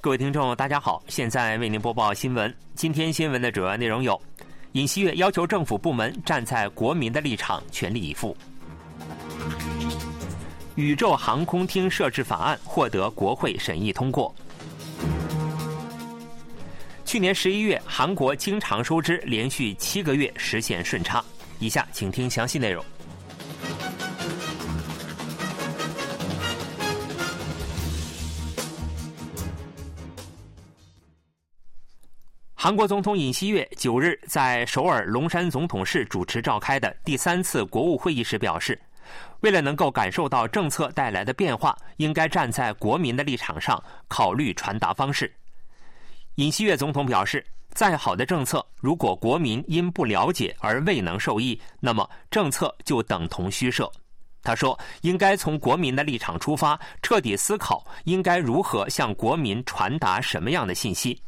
各位听众，大家好，现在为您播报新闻。今天新闻的主要内容有：尹锡悦要求政府部门站在国民的立场，全力以赴；宇宙航空厅设置法案获得国会审议通过；去年十一月，韩国经常收支连续七个月实现顺差。以下请听详细内容。韩国总统尹锡悦九日在首尔龙山总统室主持召开的第三次国务会议时表示，为了能够感受到政策带来的变化，应该站在国民的立场上考虑传达方式。尹锡悦总统表示，再好的政策，如果国民因不了解而未能受益，那么政策就等同虚设。他说，应该从国民的立场出发，彻底思考应该如何向国民传达什么样的信息。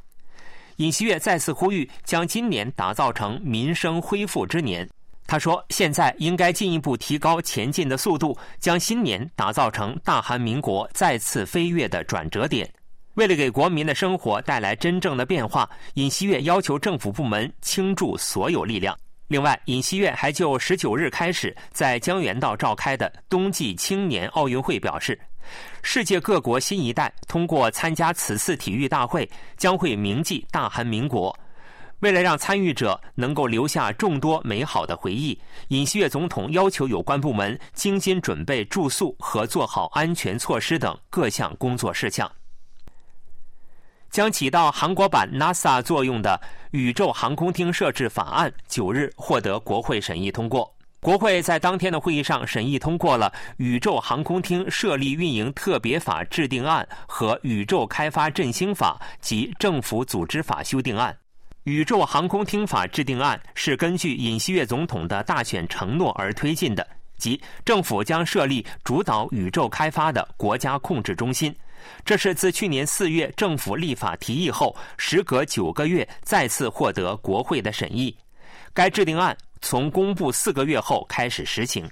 尹锡悦再次呼吁，将今年打造成民生恢复之年。他说：“现在应该进一步提高前进的速度，将新年打造成大韩民国再次飞跃的转折点。为了给国民的生活带来真正的变化，尹锡悦要求政府部门倾注所有力量。另外，尹锡悦还就十九日开始在江原道召开的冬季青年奥运会表示。”世界各国新一代通过参加此次体育大会，将会铭记大韩民国。为了让参与者能够留下众多美好的回忆，尹锡悦总统要求有关部门精心准备住宿和做好安全措施等各项工作事项。将起到韩国版 NASA 作用的宇宙航空厅设置法案，九日获得国会审议通过。国会在当天的会议上审议通过了《宇宙航空厅设立运营特别法制定案》和《宇宙开发振兴法》及政府组织法修订案。《宇宙航空厅法制定案》是根据尹锡悦总统的大选承诺而推进的，即政府将设立主导宇宙开发的国家控制中心。这是自去年四月政府立法提议后，时隔九个月再次获得国会的审议。该制定案。从公布四个月后开始实行。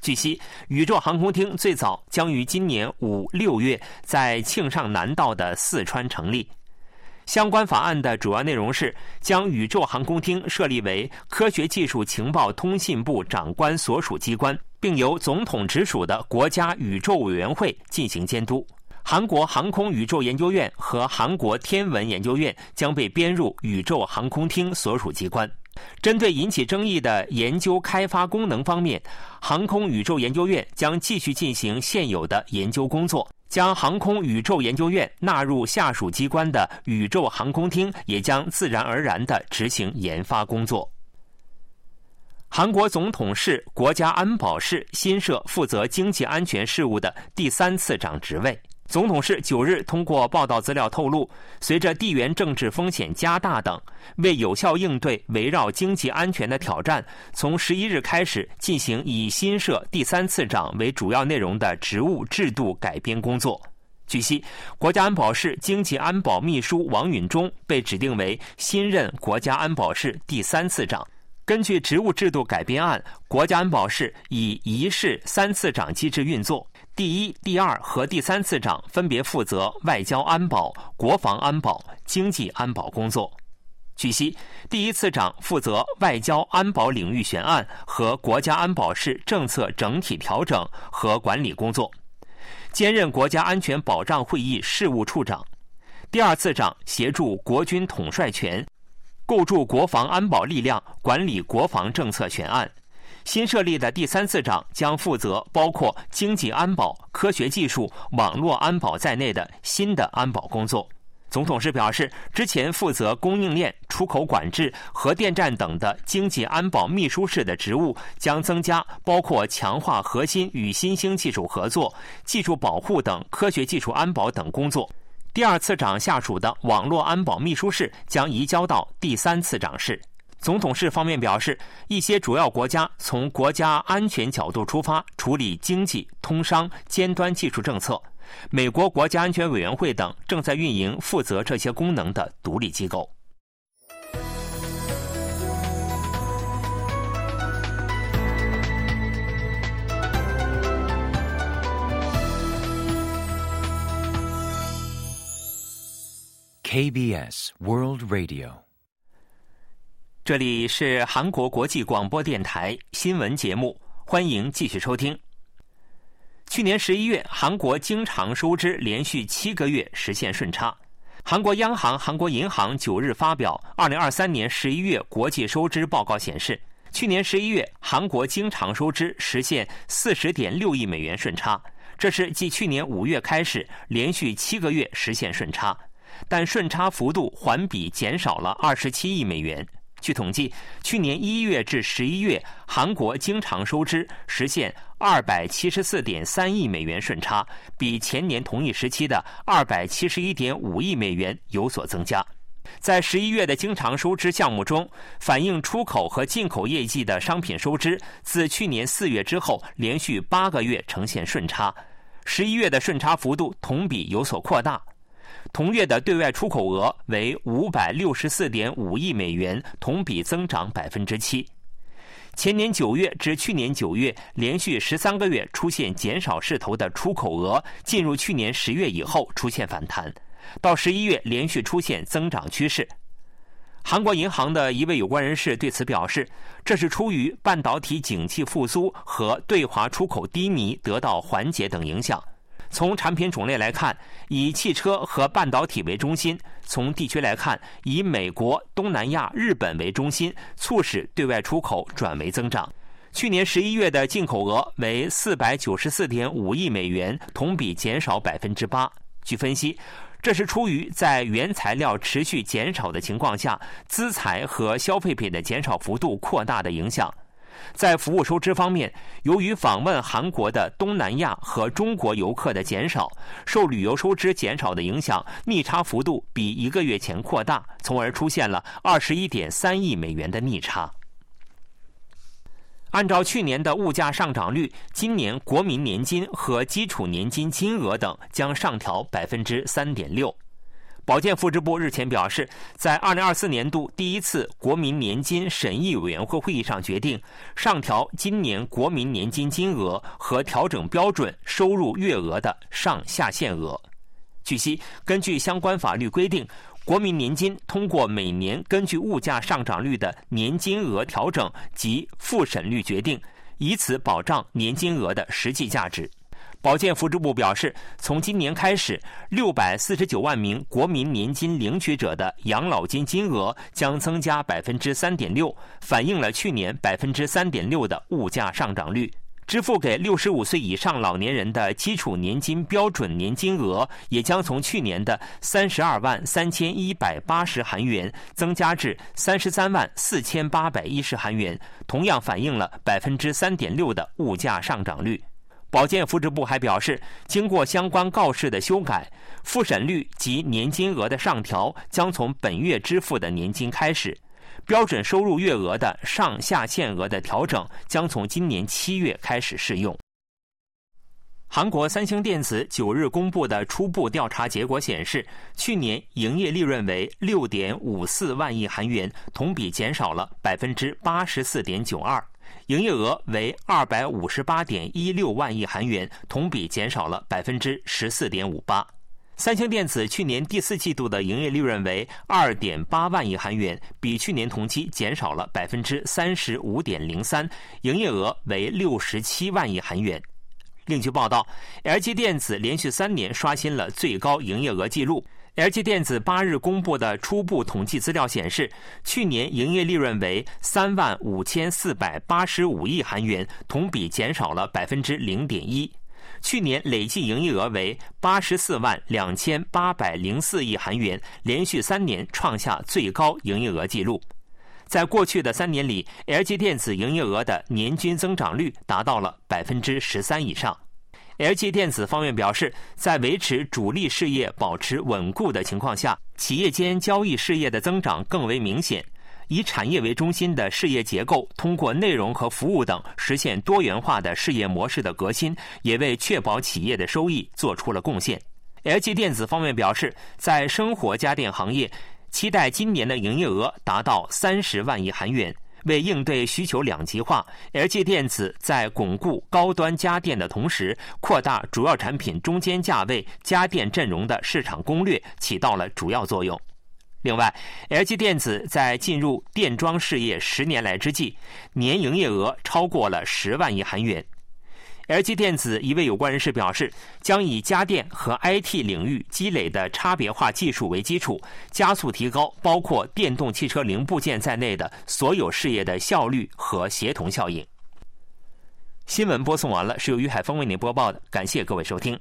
据悉，宇宙航空厅最早将于今年五六月在庆尚南道的四川成立。相关法案的主要内容是将宇宙航空厅设立为科学技术情报通信部长官所属机关，并由总统直属的国家宇宙委员会进行监督。韩国航空宇宙研究院和韩国天文研究院将被编入宇宙航空厅所属机关。针对引起争议的研究开发功能方面，航空宇宙研究院将继续进行现有的研究工作。将航空宇宙研究院纳入下属机关的宇宙航空厅也将自然而然地执行研发工作。韩国总统室国家安保室新设负责经济安全事务的第三次长职位。总统室九日通过报道资料透露，随着地缘政治风险加大等，为有效应对围绕经济安全的挑战，从十一日开始进行以新设第三次长为主要内容的职务制度改编工作。据悉，国家安保室经济安保秘书王允忠被指定为新任国家安保室第三次长。根据职务制度改编案，国家安保室以一室三次长机制运作。第一、第二和第三次长分别负责外交安保、国防安保、经济安保工作。据悉，第一次长负责外交安保领域悬案和国家安保室政策整体调整和管理工作，兼任国家安全保障会议事务处长。第二次长协助国军统帅权，构筑国防安保力量，管理国防政策悬案。新设立的第三次长将负责包括经济安保、科学技术、网络安保在内的新的安保工作。总统室表示，之前负责供应链、出口管制、核电站等的经济安保秘书室的职务将增加，包括强化核心与新兴技术合作、技术保护等科学技术安保等工作。第二次长下属的网络安保秘书室将移交到第三次长室。总统室方面表示，一些主要国家从国家安全角度出发处理经济、通商、尖端技术政策。美国国家安全委员会等正在运营负责这些功能的独立机构。KBS World Radio，这里是韩国国际广播电台新闻节目，欢迎继续收听。去年十一月，韩国经常收支连续七个月实现顺差。韩国央行、韩国银行九日发表二零二三年十一月国际收支报告显示，去年十一月韩国经常收支实现四十点六亿美元顺差，这是继去年五月开始连续七个月实现顺差。但顺差幅度环比减少了二十七亿美元。据统计，去年一月至十一月，韩国经常收支实现二百七十四点三亿美元顺差，比前年同一时期的二百七十一点五亿美元有所增加。在十一月的经常收支项目中，反映出口和进口业绩的商品收支，自去年四月之后，连续八个月呈现顺差。十一月的顺差幅度同比有所扩大。同月的对外出口额为五百六十四点五亿美元，同比增长百分之七。前年九月至去年九月，连续十三个月出现减少势头的出口额，进入去年十月以后出现反弹，到十一月连续出现增长趋势。韩国银行的一位有关人士对此表示，这是出于半导体景气复苏和对华出口低迷得到缓解等影响。从产品种类来看，以汽车和半导体为中心；从地区来看，以美国、东南亚、日本为中心，促使对外出口转为增长。去年十一月的进口额为四百九十四点五亿美元，同比减少百分之八。据分析，这是出于在原材料持续减少的情况下，资材和消费品的减少幅度扩大的影响。在服务收支方面，由于访问韩国的东南亚和中国游客的减少，受旅游收支减少的影响，逆差幅度比一个月前扩大，从而出现了二十一点三亿美元的逆差。按照去年的物价上涨率，今年国民年金和基础年金金额等将上调百分之三点六。保健福祉部日前表示，在二零二四年度第一次国民年金审议委员会会议上决定上调今年国民年金金额和调整标准收入月额的上下限额。据悉，根据相关法律规定，国民年金通过每年根据物价上涨率的年金额调整及复审率决定，以此保障年金额的实际价值。保健福祉部表示，从今年开始，六百四十九万名国民年金领取者的养老金金额将增加百分之三点六，反映了去年百分之三点六的物价上涨率。支付给六十五岁以上老年人的基础年金标准年金额也将从去年的三十二万三千一百八十韩元增加至三十三万四千八百一十韩元，同样反映了百分之三点六的物价上涨率。保健福祉部还表示，经过相关告示的修改，复审率及年金额的上调将从本月支付的年金开始；标准收入月额的上下限额的调整将从今年七月开始适用。韩国三星电子九日公布的初步调查结果显示，去年营业利润为六点五四万亿韩元，同比减少了百分之八十四点九二。营业额为二百五十八点一六万亿韩元，同比减少了百分之十四点五八。三星电子去年第四季度的营业利润为二点八万亿韩元，比去年同期减少了百分之三十五点零三，营业额为六十七万亿韩元。另据报道，LG 电子连续三年刷新了最高营业额纪录。LG 电子八日公布的初步统计资料显示，去年营业利润为三万五千四百八十五亿韩元，同比减少了百分之零点一。去年累计营业额为八十四万两千八百零四亿韩元，连续三年创下最高营业额纪录。在过去的三年里，LG 电子营业额的年均增长率达到了百分之十三以上。LG 电子方面表示，在维持主力事业保持稳固的情况下，企业间交易事业的增长更为明显。以产业为中心的事业结构，通过内容和服务等实现多元化的事业模式的革新，也为确保企业的收益做出了贡献。LG 电子方面表示，在生活家电行业，期待今年的营业额达到三十万亿韩元。为应对需求两极化，LG 电子在巩固高端家电的同时，扩大主要产品中间价位家电阵容的市场攻略起到了主要作用。另外，LG 电子在进入电装事业十年来之际，年营业额超过了十万亿韩元。LG 电子一位有关人士表示，将以家电和 IT 领域积累的差别化技术为基础，加速提高包括电动汽车零部件在内的所有事业的效率和协同效应。新闻播送完了，是由于海峰为您播报的，感谢各位收听。